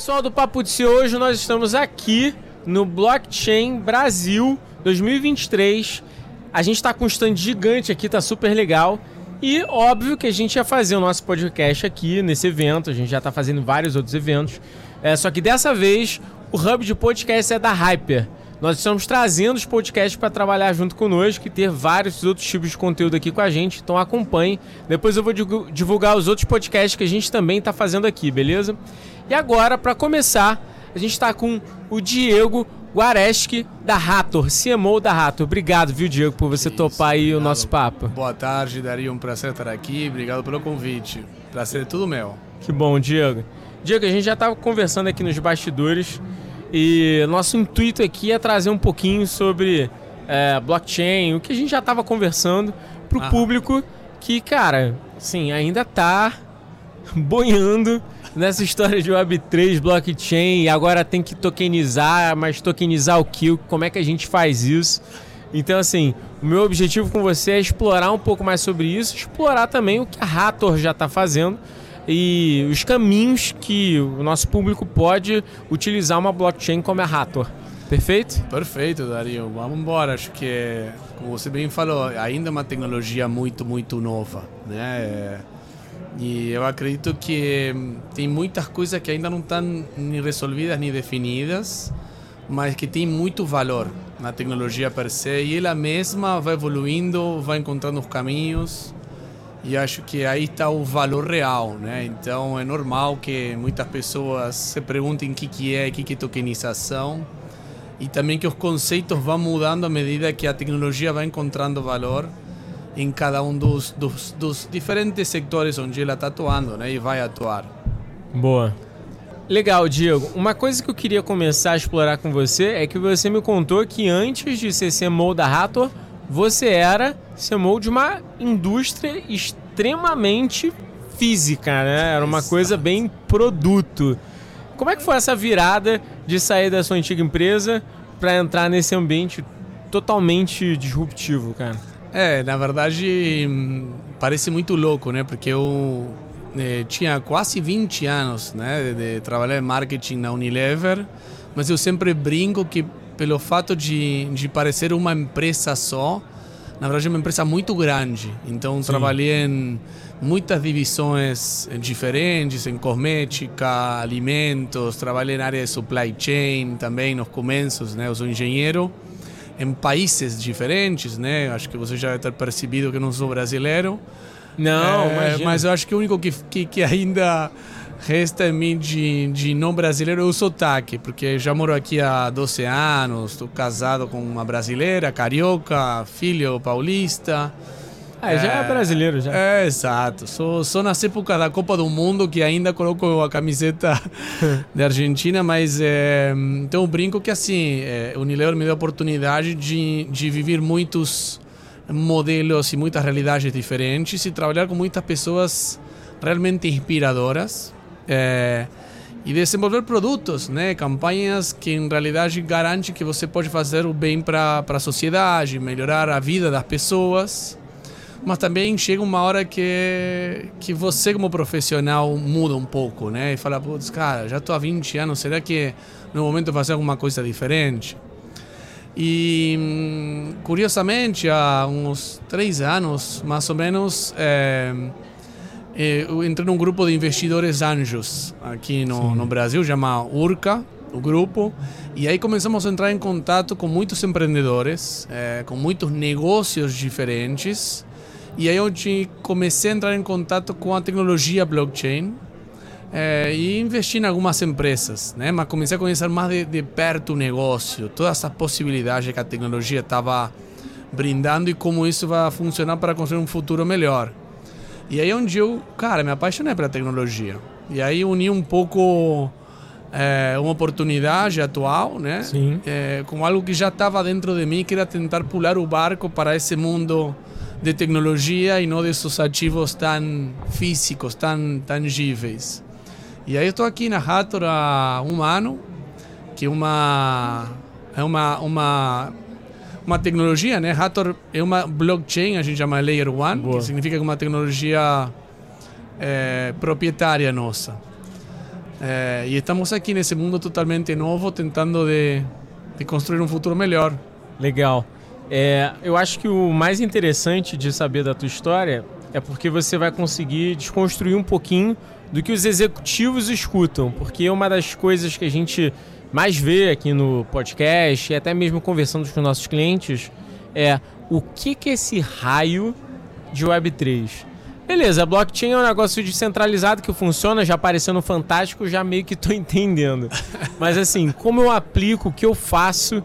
Pessoal do Papo de Si, hoje nós estamos aqui no Blockchain Brasil 2023. A gente está com um stand gigante aqui, tá super legal. E óbvio que a gente ia fazer o nosso podcast aqui nesse evento, a gente já está fazendo vários outros eventos. É, só que dessa vez o hub de podcast é da Hyper. Nós estamos trazendo os podcasts para trabalhar junto conosco e ter vários outros tipos de conteúdo aqui com a gente. Então acompanhe. Depois eu vou divulgar os outros podcasts que a gente também está fazendo aqui, beleza? E agora, para começar, a gente está com o Diego Guareschi da Rator, CMO da Rator. Obrigado, viu, Diego, por você Isso, topar aí o nosso papo. Boa tarde, Daria. Um prazer estar aqui. Obrigado pelo convite. Prazer é tudo meu. Que bom, Diego. Diego, a gente já estava conversando aqui nos bastidores e nosso intuito aqui é trazer um pouquinho sobre é, blockchain, o que a gente já estava conversando para o público que, cara, sim, ainda está boiando nessa história de Web3, blockchain, e agora tem que tokenizar, mas tokenizar o que? Como é que a gente faz isso? Então, assim, o meu objetivo com você é explorar um pouco mais sobre isso, explorar também o que a Rator já está fazendo e os caminhos que o nosso público pode utilizar uma blockchain como a Rator. Perfeito? Perfeito, Dario. Vamos embora. Acho que, como você bem falou, ainda é uma tecnologia muito, muito nova. Né? E eu acredito que tem muitas coisas que ainda não estão nem resolvidas nem definidas, mas que tem muito valor na tecnologia per se. E ela mesma vai evoluindo, vai encontrando os caminhos. E acho que aí está o valor real, né? Então é normal que muitas pessoas se perguntem o que, que é, o que, que é tokenização. E também que os conceitos vão mudando à medida que a tecnologia vai encontrando valor em cada um dos, dos, dos diferentes sectores onde ela está atuando né? e vai atuar. Boa. Legal, Diego. Uma coisa que eu queria começar a explorar com você é que você me contou que antes de ser CMO da Rator, você era CMO de uma indústria extremamente física, né? Era uma coisa bem produto. Como é que foi essa virada de sair da sua antiga empresa para entrar nesse ambiente totalmente disruptivo, cara? É, na verdade, parece muito louco, né? Porque eu eh, tinha quase 20 anos, né, de, de trabalhar em marketing na Unilever, mas eu sempre brinco que pelo fato de, de parecer uma empresa só, na verdade é uma empresa muito grande. Então Sim. trabalhei em muitas divisões diferentes, em cosmética, alimentos, trabalhei na área de supply chain também nos começos, né? Eu sou engenheiro em países diferentes, né? Acho que você já ter percebido que não sou brasileiro. Não, é, mas eu acho que o único que, que, que ainda resta em mim de, de não brasileiro é o sotaque, porque já moro aqui há 12 anos, estou casado com uma brasileira, carioca, filho paulista. Ah, já é, é brasileiro já. É, exato. Sou, sou nas épocas da Copa do Mundo que ainda coloco a camiseta da Argentina, mas é, então eu brinco que assim, é, o Unilever me deu a oportunidade de, de viver muitos modelos e muitas realidades diferentes e trabalhar com muitas pessoas realmente inspiradoras é, e desenvolver produtos, né? campanhas que em realidade garantem que você pode fazer o bem para a sociedade, melhorar a vida das pessoas, mas também chega uma hora que, que você como profissional muda um pouco, né? E fala, putz, cara, já estou há 20 anos, será que no momento fazer alguma coisa diferente? E hum, curiosamente, há uns três anos, mais ou menos, é, eu entrei num grupo de investidores anjos aqui no, no Brasil, chama Urca, o grupo, e aí começamos a entrar em contato com muitos empreendedores, eh, com muitos negócios diferentes, e aí eu comecei a entrar em contato com a tecnologia blockchain eh, e investi em algumas empresas, né? mas comecei a conhecer mais de, de perto o negócio, todas essas possibilidades que a tecnologia estava brindando e como isso vai funcionar para construir um futuro melhor. E aí onde eu, cara, me apaixonei pela tecnologia. E aí uni um pouco é, uma oportunidade atual, né? Sim. É, com algo que já estava dentro de mim, que era tentar pular o barco para esse mundo de tecnologia e não desses ativos tão físicos, tão tangíveis. E aí estou aqui na Hathor há um ano, que é uma é uma uma uma tecnologia, né? Hathor é uma blockchain, a gente chama Layer 1, Boa. que significa que é uma tecnologia é, proprietária nossa. É, e estamos aqui nesse mundo totalmente novo, tentando de, de construir um futuro melhor. Legal. É, eu acho que o mais interessante de saber da tua história é porque você vai conseguir desconstruir um pouquinho do que os executivos escutam, porque uma das coisas que a gente mais vê aqui no podcast e até mesmo conversando com os nossos clientes é o que que é esse raio de Web3? Beleza, blockchain é um negócio descentralizado que funciona, já aparecendo fantástico, já meio que estou entendendo. Mas assim, como eu aplico, o que eu faço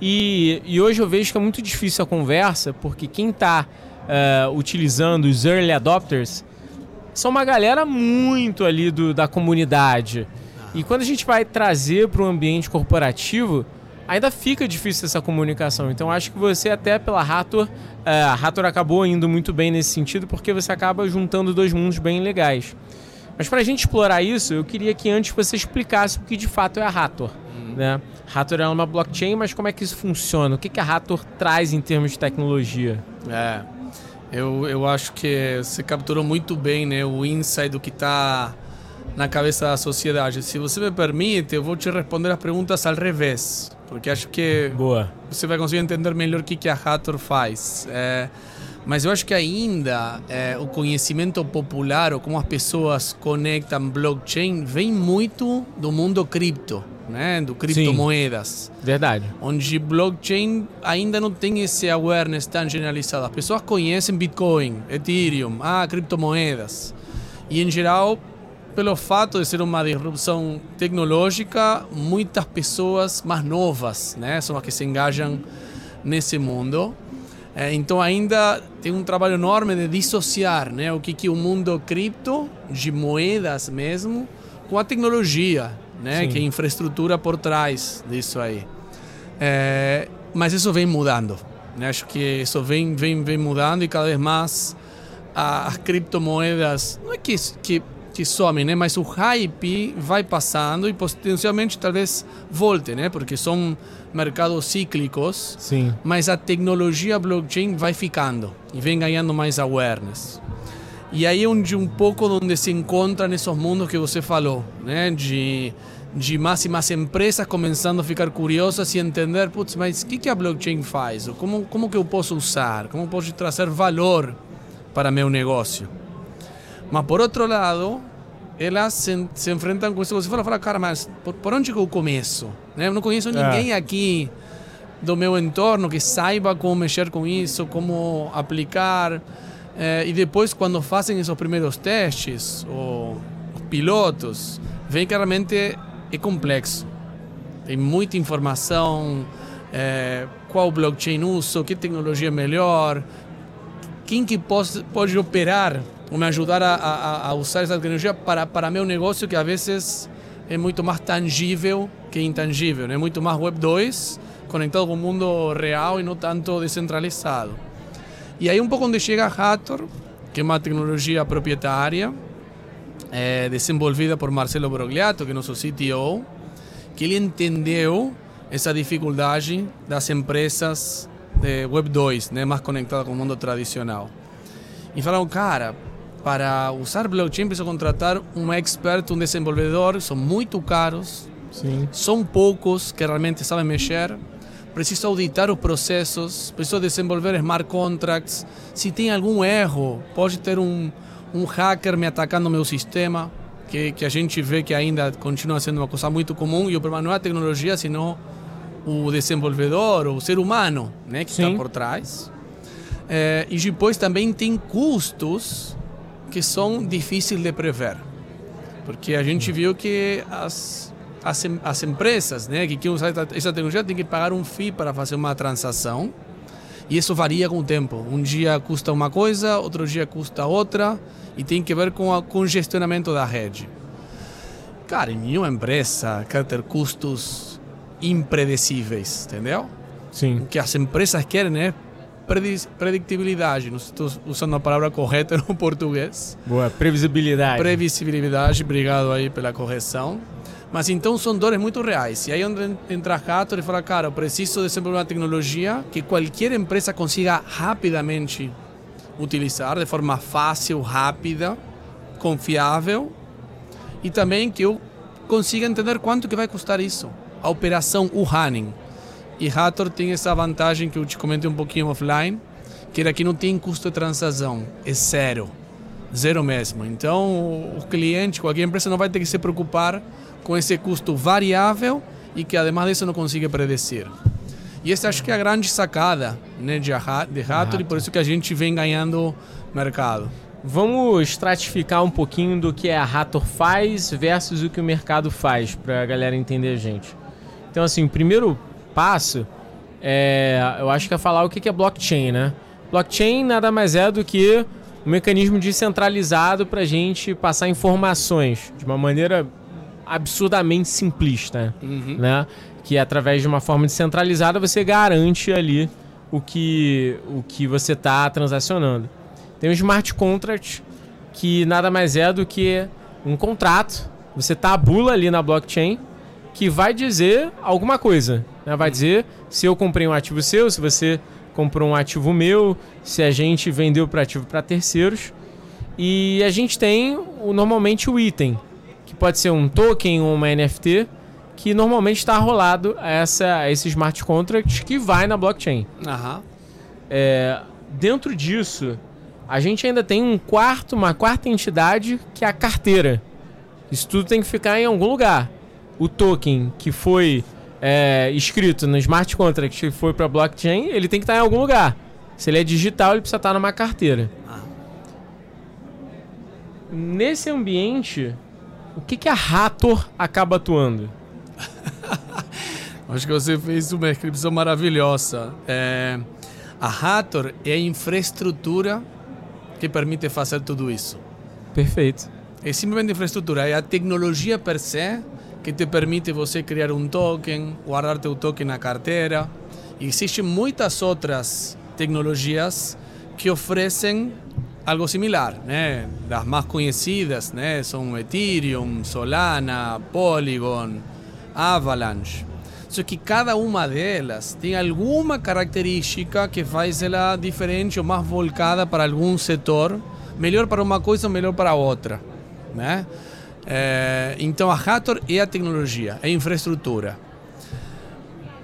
e, e hoje eu vejo que é muito difícil a conversa, porque quem está uh, eh, utilizando os early adopters são uma galera muito ali do, da comunidade. E quando a gente vai trazer para o ambiente corporativo, ainda fica difícil essa comunicação. Então acho que você até pela Rator, é, a Rator acabou indo muito bem nesse sentido porque você acaba juntando dois mundos bem legais. Mas para a gente explorar isso, eu queria que antes você explicasse o que de fato é a Rator. Uhum. Né? Rator é uma blockchain, mas como é que isso funciona? O que, que a Rator traz em termos de tecnologia? É, eu, eu acho que você capturou muito bem né, o insight do que está na cabeça da sociedade. Se você me permite, eu vou te responder as perguntas ao revés, porque acho que Boa. você vai conseguir entender melhor o que, que a Hathor faz. É, mas eu acho que ainda é, o conhecimento popular ou como as pessoas conectam blockchain vem muito do mundo cripto né, do criptomoedas. Sim, verdade. Onde blockchain ainda não tem esse awareness tão generalizado. As pessoas conhecem Bitcoin, Ethereum, ah, criptomoedas. E em geral, pelo fato de ser uma disrupção tecnológica, muitas pessoas mais novas, né, são as que se engajam nesse mundo. É, então ainda tem um trabalho enorme de dissociar né, o que, que o mundo cripto, de moedas mesmo, com a tecnologia né? Que é infraestrutura por trás disso aí. É, mas isso vem mudando. Né? Acho que isso vem, vem, vem mudando e cada vez mais as criptomoedas, não é que, que, que somem, né? mas o hype vai passando e potencialmente talvez volte, né? porque são mercados cíclicos, Sim. mas a tecnologia blockchain vai ficando e vem ganhando mais awareness. E aí é onde um pouco onde se encontra nesses mundos que você falou, né? De, de mais e mais empresas começando a ficar curiosas e entender, putz, mas o que, que a blockchain faz? Como, como que eu posso usar? Como posso trazer valor para meu negócio? Mas por outro lado, elas se, se enfrentam com isso. Você fala, fala cara, mas por, por onde que eu começo? Né? Eu não conheço ninguém é. aqui do meu entorno que saiba como mexer com isso, como aplicar. É, e depois, quando fazem esses primeiros testes, ou pilotos, vem que realmente é complexo. Tem muita informação, é, qual blockchain uso, que tecnologia é melhor, quem que pode, pode operar ou me ajudar a, a, a, usar essa tecnologia para, para meu negócio, que às vezes é muito mais tangível que intangível, é né? muito mais Web 2, conectado com o mundo real e não tanto descentralizado. E aí um pouco onde chega a Hathor, que é uma tecnologia proprietária, é, desenvolvida por Marcelo Brogliato, que é nosso CTO, que ele entendeu essa dificuldade das empresas de Web 2, né, mais conectadas com o mundo tradicional. E falaram, cara, para usar blockchain precisa contratar um expert, um desenvolvedor, são muito caros, Sim. são poucos que realmente sabem mexer, preciso auditar os processos, preciso desenvolver smart contracts. Se tem algum erro, pode ter um, um hacker me atacando meu sistema, que, que a gente vê que ainda continua sendo uma coisa muito comum, e o problema não é a tecnologia, sino o desenvolvedor, o ser humano né, que está por trás. É, e depois também tem custos que são difíceis de prever. Porque a gente viu que as as, as empresas né, que querem usar essa tecnologia têm que pagar um FII para fazer uma transação. E isso varia com o tempo. Um dia custa uma coisa, outro dia custa outra, e tem que ver com o congestionamento da rede. Cara, nenhuma empresa quer ter custos impredecíveis, entendeu? Sim. O que as empresas querem é predictibilidade. Não estou usando a palavra correta no português. Boa, previsibilidade. Previsibilidade, obrigado aí pela correção. Mas então são dores muito reais. E aí onde entra a Gator e fala, cara, eu preciso desenvolver uma tecnologia que qualquer empresa consiga rapidamente utilizar de forma fácil, rápida, confiável e também que eu consiga entender quanto que vai custar isso, a operação, o running. E Hathor tem essa vantagem que eu te comentei um pouquinho offline, que era que não tem custo de transação, é zero. Zero mesmo. Então, o cliente, qualquer empresa não vai ter que se preocupar com esse custo variável e que, además disso, não consiga predecir. E essa acho que é a grande sacada né, de, de Hathor e por isso que a gente vem ganhando mercado. Vamos estratificar um pouquinho do que a Hathor faz versus o que o mercado faz, para a galera entender a gente. Então, assim, o primeiro passo é, eu acho que é falar o que é blockchain, né? Blockchain nada mais é do que um mecanismo descentralizado para a gente passar informações de uma maneira absurdamente simplista, uhum. né? Que através de uma forma descentralizada você garante ali o que, o que você está transacionando. Tem o smart contract, que nada mais é do que um contrato. Você tabula ali na blockchain que vai dizer alguma coisa. Né? Vai dizer se eu comprei um ativo seu, se você comprou um ativo meu, se a gente vendeu para ativo para terceiros. E a gente tem o, normalmente o item, que pode ser um token ou uma NFT, que normalmente está rolado a, essa, a esse smart contract que vai na blockchain. Uhum. É, dentro disso, a gente ainda tem um quarto, uma quarta entidade que é a carteira. Isso tudo tem que ficar em algum lugar. O token que foi é, escrito no smart contract que foi para blockchain, ele tem que estar em algum lugar. Se ele é digital, ele precisa estar numa carteira. Ah. Nesse ambiente, o que, que a Rator acaba atuando? Acho que você fez uma descrição maravilhosa. É, a Hathor é a infraestrutura que permite fazer tudo isso. Perfeito. É simplesmente infraestrutura, é a tecnologia per se que te permite você criar um token, guardar teu token na carteira. Existem muitas outras tecnologias que oferecem algo similar, né? Das mais conhecidas, né? São Ethereum, Solana, Polygon, Avalanche. Só que cada uma delas tem alguma característica que faz ela diferente ou mais voltada para algum setor, melhor para uma coisa ou melhor para outra, né? É, então a Hathor é a tecnologia, é a infraestrutura.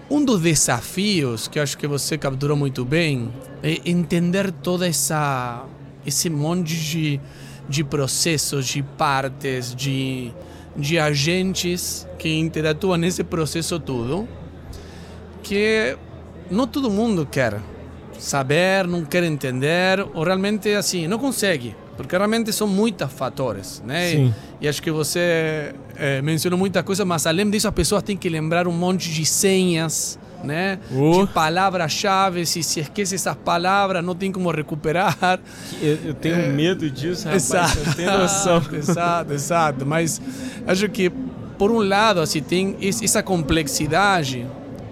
Um dos desafios que acho que você capturou muito bem é entender toda essa esse monte de, de processos, de partes, de, de agentes que interatuam nesse processo todo, que não todo mundo quer saber, não quer entender, ou realmente assim, não consegue. Porque realmente são muitos fatores, né? Sim. E, e acho que você é, mencionou muita coisa, mas além disso as pessoas têm que lembrar um monte de senhas, né? Uh. De palavras-chave, e se esquece essas palavras, não tem como recuperar. Eu, eu tenho é, medo disso, rapaz, exato, eu tenho noção. exato, exato. Mas acho que, por um lado, assim, tem essa complexidade,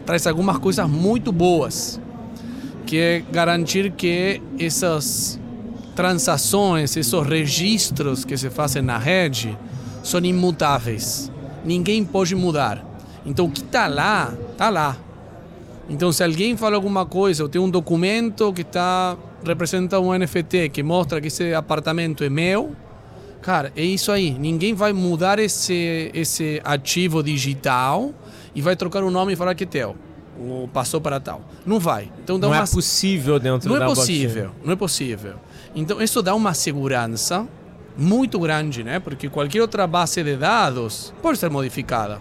traz algumas coisas muito boas, que é garantir que essas transações, esses registros que se fazem na rede são imutáveis. Ninguém pode mudar. Então o que está lá, está lá. Então se alguém fala alguma coisa, ou tem um documento que está representa um NFT que mostra que esse apartamento é meu, cara, é isso aí. Ninguém vai mudar esse esse ativo digital e vai trocar o nome e falar que é teu. Ou passou para tal. Não vai. Então não é possível dentro não da é possível, blockchain. Não é possível. Então, isso dá uma segurança muito grande, né? Porque qualquer outra base de dados pode ser modificada.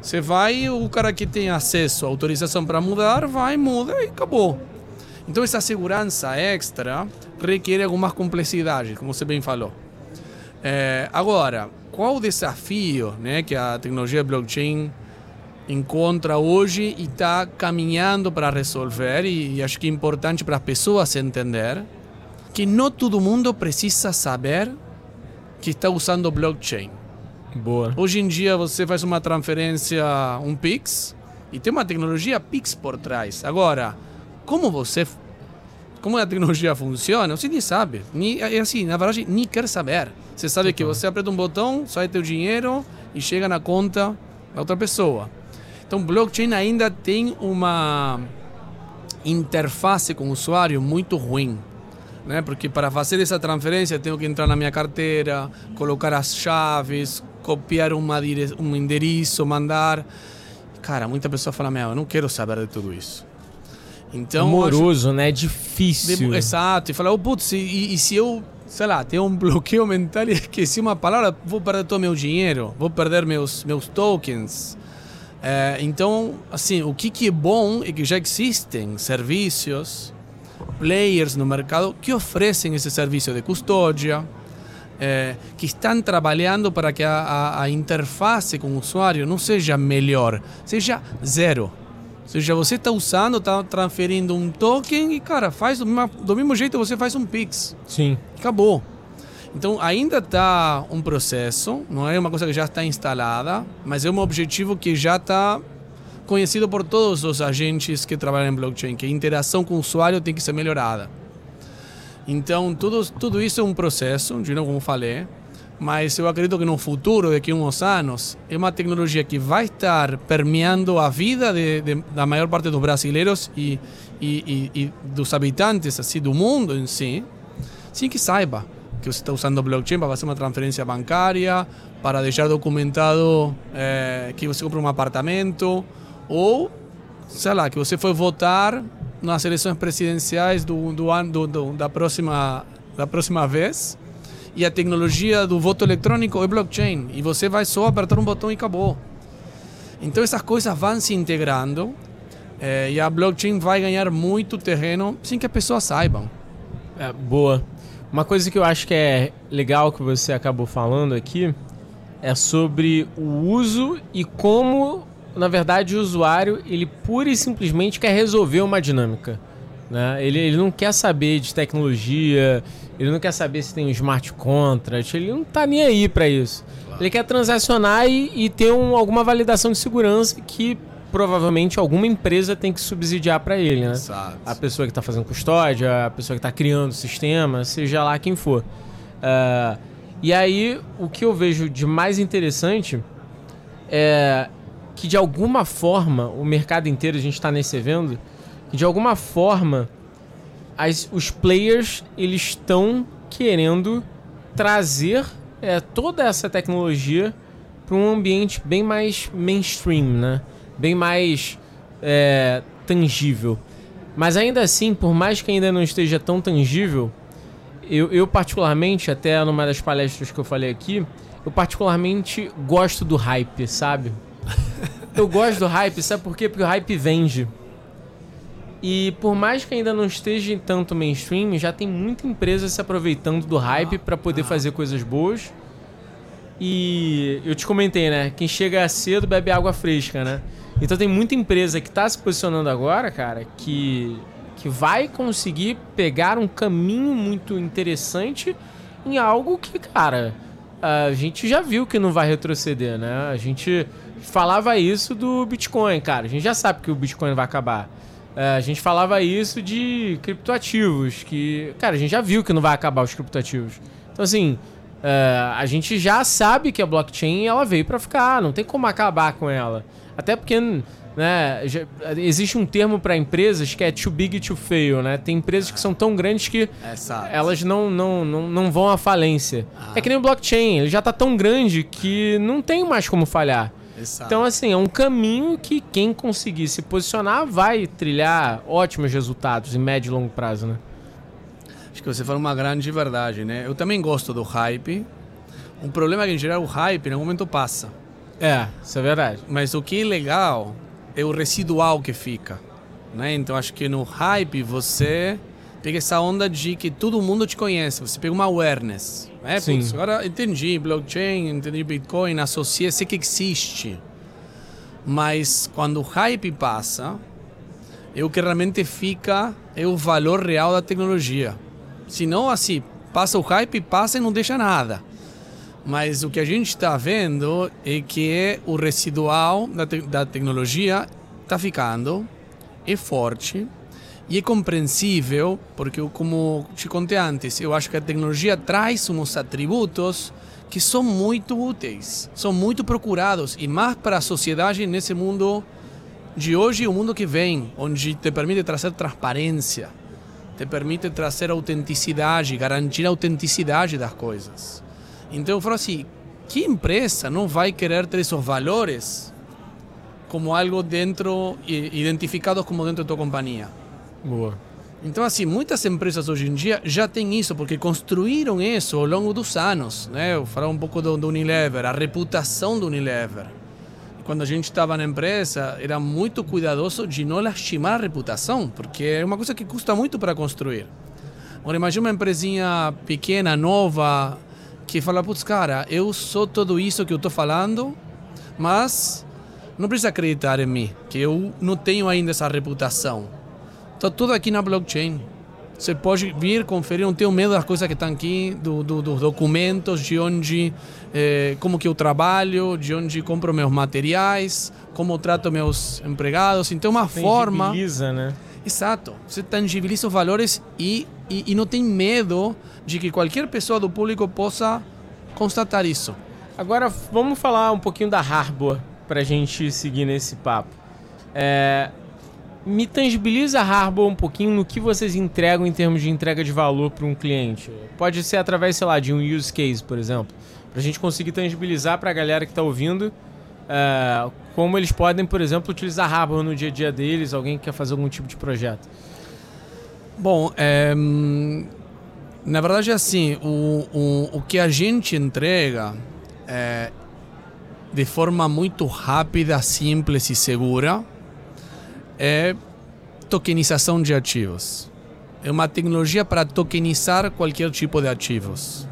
Você vai, o cara que tem acesso, autorização para mudar, vai, muda e acabou. Então, essa segurança extra requer algumas complexidades, como você bem falou. É, agora, qual o desafio né, que a tecnologia blockchain encontra hoje e está caminhando para resolver? E, e acho que é importante para as pessoas entender que não todo mundo precisa saber que está usando blockchain. Boa. Hoje em dia você faz uma transferência, um Pix, e tem uma tecnologia Pix por trás. Agora, como você. Como a tecnologia funciona, você nem sabe. É assim, na verdade, nem quer saber. Você sabe que você aperta um botão, sai teu dinheiro e chega na conta da outra pessoa. Então, blockchain ainda tem uma interface com o usuário muito ruim né? Porque para fazer essa transferência tenho que entrar na minha carteira, colocar as chaves, copiar uma dire... um endereço, mandar. Cara, muita pessoa fala: Meu, eu não quero saber de tudo isso. Então, Amoroso, acho... né? Difícil. Exato. E fala: oh, putz, e, e se eu sei lá, tenho um bloqueio mental e esqueci uma palavra, vou perder todo meu dinheiro, vou perder meus, meus tokens. É, então, assim, o que, que é bom é que já existem serviços, players no mercado que oferecem esse serviço de custódia, é, que estão trabalhando para que a, a, a interface com o usuário não seja melhor, seja zero. Ou seja, você está usando, está transferindo um token e, cara, faz uma, do mesmo jeito você faz um Pix. Sim. Acabou. Então ainda está um processo, não é uma coisa que já está instalada, mas é um objetivo que já está conhecido por todos os agentes que trabalham em blockchain, que a interação com o usuário tem que ser melhorada. Então tudo, tudo isso é um processo, de novo como falei, mas eu acredito que no futuro, daqui a uns anos, é uma tecnologia que vai estar permeando a vida de, de, da maior parte dos brasileiros e, e, e, e dos habitantes assim, do mundo em si, sem que saiba que você está usando blockchain para fazer uma transferência bancária, para deixar documentado é, que você comprou um apartamento, ou, sei lá, que você foi votar nas eleições presidenciais do, do ano do, do, da, próxima, da próxima vez e a tecnologia do voto eletrônico é blockchain. E você vai só apertar um botão e acabou. Então essas coisas vão se integrando é, e a blockchain vai ganhar muito terreno sem que as pessoas saibam. É, boa. Uma coisa que eu acho que é legal que você acabou falando aqui é sobre o uso e como, na verdade, o usuário ele pura e simplesmente quer resolver uma dinâmica. Né? Ele, ele não quer saber de tecnologia, ele não quer saber se tem um smart contract, ele não tá nem aí para isso. Claro. Ele quer transacionar e, e ter um, alguma validação de segurança que provavelmente alguma empresa tem que subsidiar para ele, né? Exato. A pessoa que está fazendo custódia, a pessoa que está criando o sistema, seja lá quem for. Uh, e aí, o que eu vejo de mais interessante é que de alguma forma, o mercado inteiro, a gente está nesse evento, de alguma forma as, os players eles estão querendo trazer é, toda essa tecnologia para um ambiente bem mais mainstream, né? Bem mais é, tangível. Mas ainda assim, por mais que ainda não esteja tão tangível, eu, eu particularmente, até numa das palestras que eu falei aqui, eu particularmente gosto do hype, sabe? Eu gosto do hype, sabe por quê? Porque o hype vende. E por mais que ainda não esteja em tanto mainstream, já tem muita empresa se aproveitando do hype para poder fazer coisas boas. E eu te comentei, né? Quem chega cedo bebe água fresca, né? Então tem muita empresa que está se posicionando agora, cara, que, que vai conseguir pegar um caminho muito interessante em algo que, cara, a gente já viu que não vai retroceder, né? A gente falava isso do Bitcoin, cara. A gente já sabe que o Bitcoin vai acabar. É, a gente falava isso de criptoativos, que, cara, a gente já viu que não vai acabar os criptoativos. Então, assim, é, a gente já sabe que a blockchain ela veio para ficar, não tem como acabar com ela. Até porque né, já, existe um termo para empresas que é too big to fail, né? Tem empresas que são tão grandes que elas não, não, não, não vão à falência. Ah. É que nem o blockchain, ele já está tão grande que não tem mais como falhar. Exato. Então, assim, é um caminho que quem conseguir se posicionar vai trilhar ótimos resultados em médio e longo prazo, né? Acho que você falou uma grande verdade, né? Eu também gosto do hype. Um problema é que, em geral, o hype, em algum momento, passa. É, isso é verdade. Mas o que é legal é o residual que fica, né? Então, acho que no hype você pega essa onda de que todo mundo te conhece. Você pega uma awareness. É, Sim. Putz, agora entendi blockchain, entendi Bitcoin, associei, sei que existe. Mas quando o hype passa, é o que realmente fica é o valor real da tecnologia. Se não, assim, passa o hype, passa e não deixa nada. Mas o que a gente está vendo é que o residual da, te da tecnologia está ficando, é forte, e é compreensível, porque, como te contei antes, eu acho que a tecnologia traz uns atributos que são muito úteis, são muito procurados, e mais para a sociedade nesse mundo de hoje e o mundo que vem, onde te permite trazer transparência, te permite trazer autenticidade, garantir a autenticidade das coisas. Então eu falo assim, que empresa não vai querer ter esses valores como algo dentro, identificados como dentro da tua companhia? Boa. Então, assim, muitas empresas hoje em dia já têm isso, porque construíram isso ao longo dos anos. Né? Eu falar um pouco do, do Unilever, a reputação do Unilever. Quando a gente estava na empresa, era muito cuidadoso de não lastimar a reputação, porque é uma coisa que custa muito para construir. Agora, imagina uma empresinha pequena, nova, que fala, putz, cara, eu sou tudo isso que eu estou falando, mas não precisa acreditar em mim, que eu não tenho ainda essa reputação. Está tudo aqui na blockchain. Você pode vir, conferir, não tenho medo das coisas que estão aqui, do, do, dos documentos, de onde, eh, como que eu trabalho, de onde compro meus materiais, como trato meus empregados. Então, uma forma... Tangibiliza, né? Exato. Você tangibiliza os valores e, e, e não tem medo de que qualquer pessoa do público possa constatar isso. Agora, vamos falar um pouquinho da Harbor para a gente seguir nesse papo. É, me tangibiliza a Harbor um pouquinho no que vocês entregam em termos de entrega de valor para um cliente. Pode ser através, sei lá, de um use case, por exemplo. Para a gente conseguir tangibilizar para a galera que está ouvindo é, como eles podem, por exemplo, utilizar Harbor no dia a dia deles, alguém que quer fazer algum tipo de projeto. Bom, é, na verdade, assim, o, o, o que a gente entrega é, de forma muito rápida, simples e segura é tokenização de ativos. É uma tecnologia para tokenizar qualquer tipo de ativos.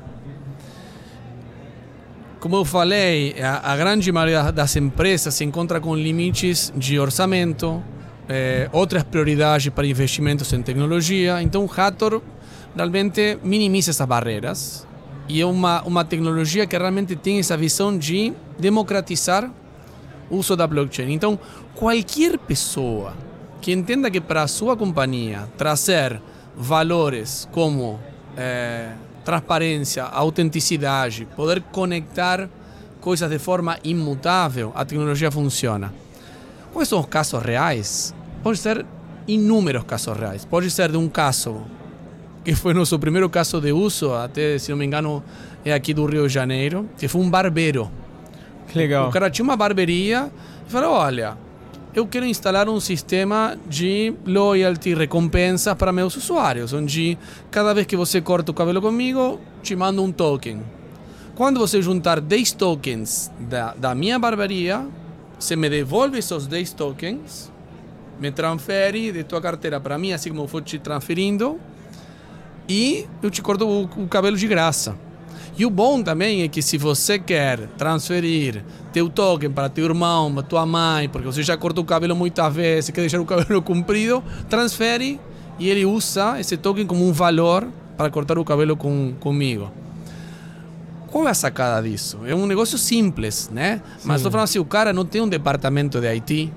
Como eu falei, a, a grande maioria das empresas se encontra com limites de orçamento, é, outras prioridades para investimentos em tecnologia. Então, o Hathor realmente minimiza essas barreiras e é uma, uma tecnologia que realmente tem essa visão de democratizar uso da blockchain. Então, qualquer pessoa que entenda que para a sua companhia trazer valores como é, transparência, autenticidade, poder conectar coisas de forma imutável, a tecnologia funciona. Quais são os casos reais? Pode ser inúmeros casos reais. Pode ser de um caso que foi nosso primeiro caso de uso, até se não me engano, é aqui do Rio de Janeiro, que foi um barbeiro. Que legal. O cara tinha uma barbearia e falou: olha, eu quero instalar um sistema de loyalty, recompensas para meus usuários, onde cada vez que você corta o cabelo comigo, te mando um token. Quando você juntar 10 tokens da, da minha barbearia, você me devolve esses 10 tokens, me transfere de tua carteira para mim, assim como eu for te transferindo, e eu te corto o, o cabelo de graça. E o bom também é que se você quer transferir teu token para teu irmão, para tua mãe, porque você já cortou o cabelo muitas vezes, quer deixar o cabelo comprido, transfere e ele usa esse token como um valor para cortar o cabelo com, comigo. Qual é a sacada disso? É um negócio simples, né? Sim. Mas estou falando assim, o cara não tem um departamento de IT,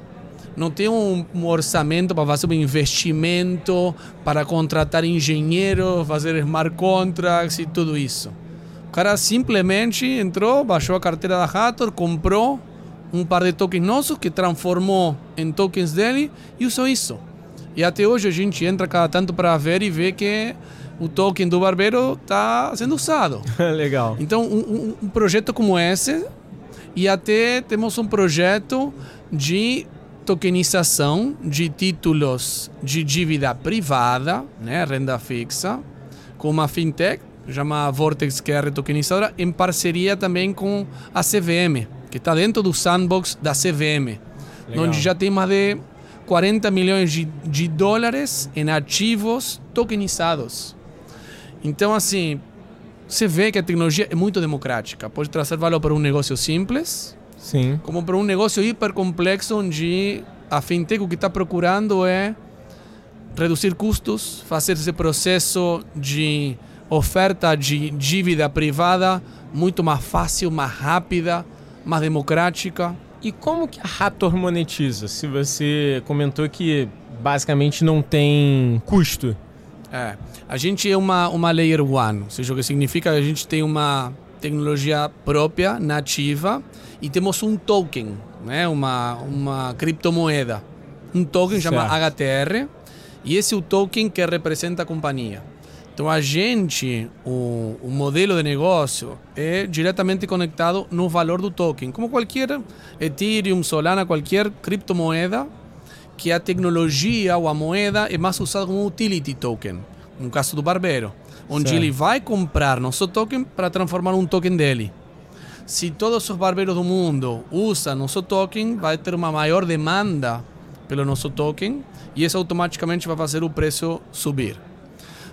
não tem um, um orçamento para fazer um investimento, para contratar engenheiros, fazer smart contracts e tudo isso. O cara simplesmente entrou, baixou a carteira da Hathor, comprou um par de tokens nossos que transformou em tokens dele e usou isso. E até hoje a gente entra cada tanto para ver e ver que o token do barbeiro está sendo usado. Legal. Então, um, um, projeto como esse, e até temos um projeto de tokenização de títulos de dívida privada, né, renda fixa, com uma fintech chama Vortex, que é a retokenizadora, em parceria também com a CVM, que está dentro do sandbox da CVM, Legal. onde já tem mais de 40 milhões de, de dólares em ativos tokenizados. Então, assim, você vê que a tecnologia é muito democrática. Pode trazer valor para um negócio simples, Sim. como para um negócio hiper complexo, onde a fintech o que está procurando é reduzir custos, fazer esse processo de oferta de dívida privada muito mais fácil, mais rápida, mais democrática. E como que a Rator monetiza? Se você comentou que basicamente não tem custo. É, a gente é uma, uma Layer One, ou seja, o que significa que a gente tem uma tecnologia própria, nativa, e temos um token, né? uma, uma criptomoeda. Um token certo. chama HTR, e esse é o token que representa a companhia. Então a gente, o, o, modelo de negócio é diretamente conectado no valor do token, como qualquer Ethereum, Solana, qualquer criptomoeda, que a tecnologia ou a moeda é mais usada como utility token, no caso do barbeiro, onde certo. ele vai comprar nosso token para transformar um token dele. Se todos os barbeiros do mundo usam nosso token, vai ter uma maior demanda pelo nosso token e isso automaticamente vai fazer o preço subir.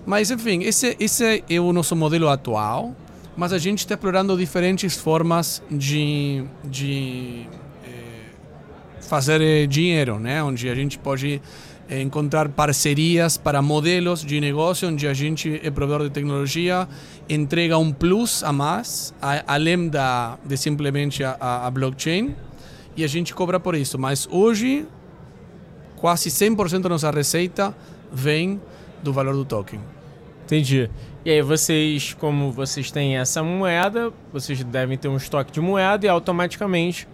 Mas, enfim, esse, esse é o nosso modelo atual, mas a gente está explorando diferentes formas de, de é, fazer eh, dinheiro, né? onde a gente pode eh, encontrar parcerias para modelos de negócio onde a gente é provedor de tecnologia, entrega um plus a mais, a, além da, de simplesmente a, a blockchain, e a gente cobra por isso. Mas hoje, quase 100% da nossa receita vem do valor do token. Entendi. E aí vocês, como vocês têm essa moeda, vocês devem ter um estoque de moeda e automaticamente,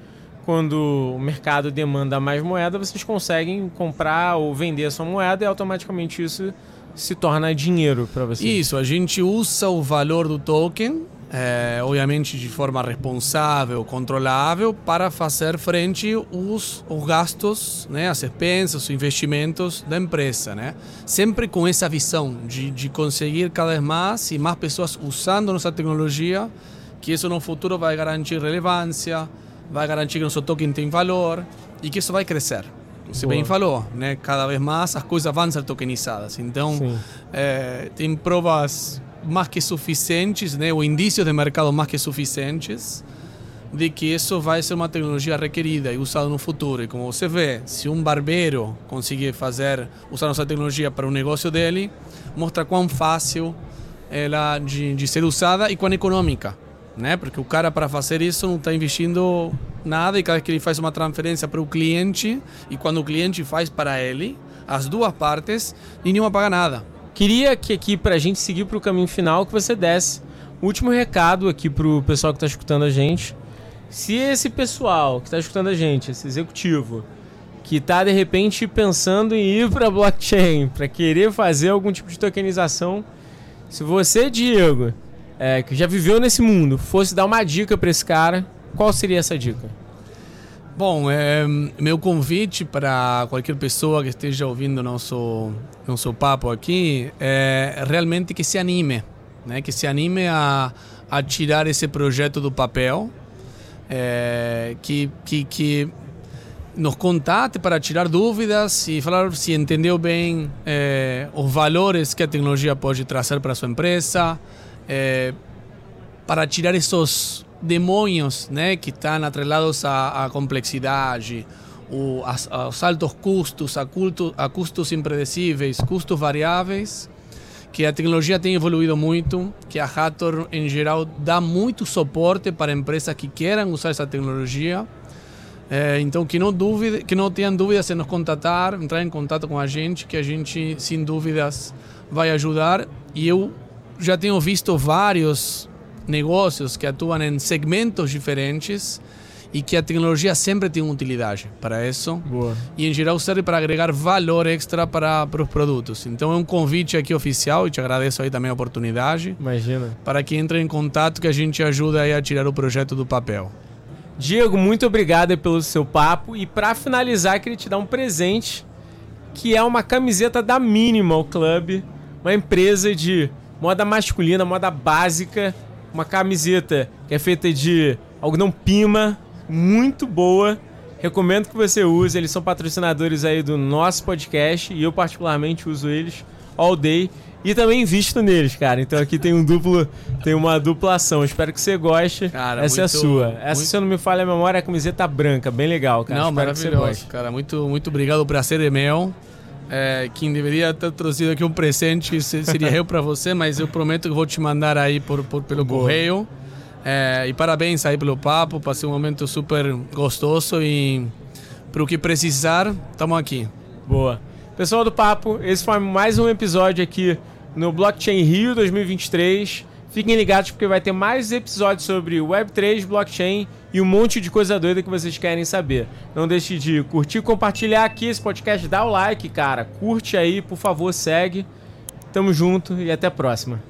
quando o mercado demanda mais moeda, vocês conseguem comprar ou vender a sua moeda e automaticamente isso se torna dinheiro para vocês. Isso, a gente usa o valor do token é, obviamente de forma responsável, controlável, para fazer frente os, os gastos, né, as expensas, os investimentos da empresa. Né? Sempre com essa visão de, de conseguir cada vez mais e mais pessoas usando nossa tecnologia, que isso no futuro vai garantir relevância, vai garantir que nosso token tem valor e que isso vai crescer. Você Boa. bem falou, né? cada vez mais as coisas vão ser tokenizadas. Então, é, tem provas mais que suficientes, né, ou indícios de mercado mais que suficientes de que isso vai ser uma tecnologia requerida e usada no futuro. E como você vê, se um barbeiro conseguir fazer usar nossa tecnologia para o negócio dele, mostra quão fácil ela de, de ser usada e quão econômica, né? Porque o cara para fazer isso não está investindo nada e cada vez que ele faz uma transferência para o cliente e quando o cliente faz para ele, as duas partes, nenhuma paga nada. Queria que aqui, pra gente seguir pro caminho final, que você desse o último recado aqui pro pessoal que tá escutando a gente. Se esse pessoal que tá escutando a gente, esse executivo, que tá de repente pensando em ir para blockchain, para querer fazer algum tipo de tokenização, se você, Diego, é, que já viveu nesse mundo, fosse dar uma dica para esse cara, qual seria essa dica? Bom, é, meu convite para qualquer pessoa que esteja ouvindo nosso nosso papo aqui é realmente que se anime, né? Que se anime a, a tirar esse projeto do papel, é, que, que, que nos contate para tirar dúvidas e falar se entendeu bem é, os valores que a tecnologia pode trazer para a sua empresa, é, para tirar esses demônios né, que estão atrelados à, à complexidade, o, as, aos altos custos, a, culto, a custos impredecíveis, custos variáveis, que a tecnologia tem evoluído muito, que a Hathor, em geral, dá muito suporte para empresas que queiram usar essa tecnologia. É, então, que não, duvide, que não tenham dúvidas em nos contatar, entrar em contato com a gente, que a gente, sem dúvidas, vai ajudar. E eu já tenho visto vários negócios que atuam em segmentos diferentes e que a tecnologia sempre tem utilidade para isso. Boa. E em geral serve para agregar valor extra para, para os produtos. Então é um convite aqui oficial e te agradeço aí também a oportunidade. Imagina. Para que entre em contato que a gente ajuda aí a tirar o projeto do papel. Diego, muito obrigado pelo seu papo e para finalizar queria te dar um presente que é uma camiseta da Minimal Club, uma empresa de moda masculina, moda básica uma camiseta que é feita de algodão pima, muito boa. Recomendo que você use, eles são patrocinadores aí do nosso podcast e eu particularmente uso eles all day e também invisto neles, cara. Então aqui tem um duplo, tem uma duplação. Espero que você goste. Cara, Essa muito, é a sua. Essa, muito... se eu não me falha a memória, é a camiseta branca, bem legal, cara. Não, Espero maravilhoso, cara. Muito, muito obrigado. O prazer é meu. É, quem deveria ter trazido aqui um presente seria eu para você, mas eu prometo que vou te mandar aí por, por pelo Boa. correio. É, e parabéns aí pelo papo, passei um momento super gostoso e para o que precisar, estamos aqui. Boa. Pessoal do papo, esse foi mais um episódio aqui no Blockchain Rio 2023. Fiquem ligados porque vai ter mais episódios sobre Web3, blockchain e um monte de coisa doida que vocês querem saber. Não deixe de curtir, compartilhar aqui esse podcast, dá o like, cara. Curte aí, por favor, segue. Tamo junto e até a próxima.